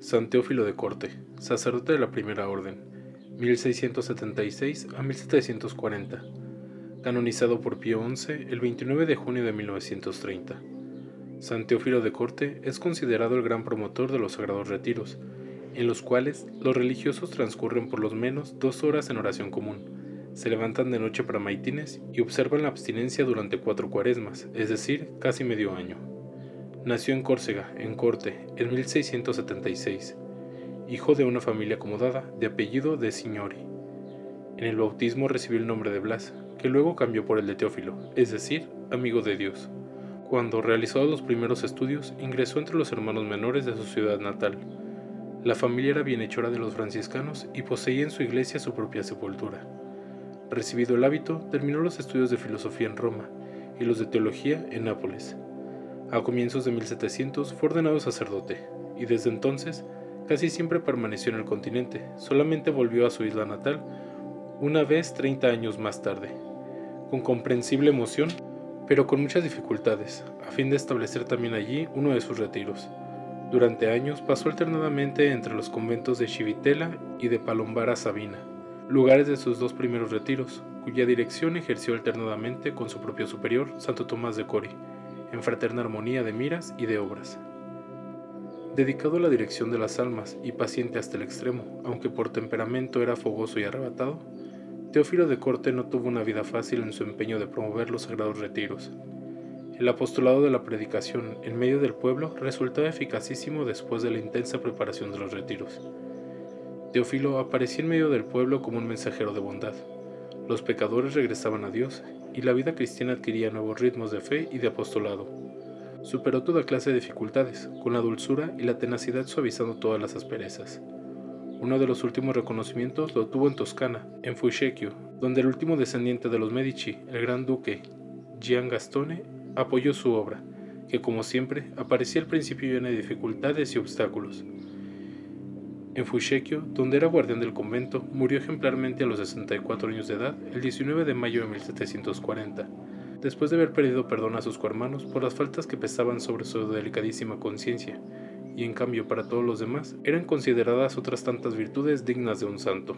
San Teófilo de Corte, sacerdote de la Primera Orden, 1676 a 1740. Canonizado por Pío XI el 29 de junio de 1930. San Teófilo de Corte es considerado el gran promotor de los sagrados retiros, en los cuales los religiosos transcurren por lo menos dos horas en oración común, se levantan de noche para maitines y observan la abstinencia durante cuatro cuaresmas, es decir, casi medio año. Nació en Córcega, en Corte, en 1676, hijo de una familia acomodada de apellido de Signori. En el bautismo recibió el nombre de Blas, que luego cambió por el de Teófilo, es decir, amigo de Dios. Cuando realizó los primeros estudios, ingresó entre los hermanos menores de su ciudad natal. La familia era bienhechora de los franciscanos y poseía en su iglesia su propia sepultura. Recibido el hábito, terminó los estudios de filosofía en Roma y los de teología en Nápoles. A comienzos de 1700 fue ordenado sacerdote, y desde entonces casi siempre permaneció en el continente, solamente volvió a su isla natal una vez 30 años más tarde, con comprensible emoción, pero con muchas dificultades, a fin de establecer también allí uno de sus retiros. Durante años pasó alternadamente entre los conventos de Chivitela y de Palombara Sabina, lugares de sus dos primeros retiros, cuya dirección ejerció alternadamente con su propio superior, Santo Tomás de Cori, en fraterna armonía de miras y de obras. Dedicado a la dirección de las almas y paciente hasta el extremo, aunque por temperamento era fogoso y arrebatado, Teófilo de Corte no tuvo una vida fácil en su empeño de promover los sagrados retiros. El apostolado de la predicación en medio del pueblo resultaba eficacísimo después de la intensa preparación de los retiros. Teófilo aparecía en medio del pueblo como un mensajero de bondad. Los pecadores regresaban a Dios y la vida cristiana adquiría nuevos ritmos de fe y de apostolado. Superó toda clase de dificultades, con la dulzura y la tenacidad suavizando todas las asperezas. Uno de los últimos reconocimientos lo tuvo en Toscana, en Fucecchio, donde el último descendiente de los Medici, el gran duque Gian Gastone, apoyó su obra, que como siempre aparecía al principio llena de dificultades y obstáculos. En Fucecchio, donde era guardián del convento, murió ejemplarmente a los 64 años de edad el 19 de mayo de 1740, después de haber pedido perdón a sus cohermanos por las faltas que pesaban sobre su delicadísima conciencia, y en cambio para todos los demás eran consideradas otras tantas virtudes dignas de un santo.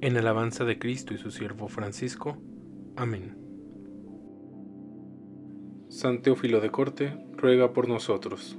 En alabanza de Cristo y su siervo Francisco. Amén. San Teófilo de Corte, ruega por nosotros.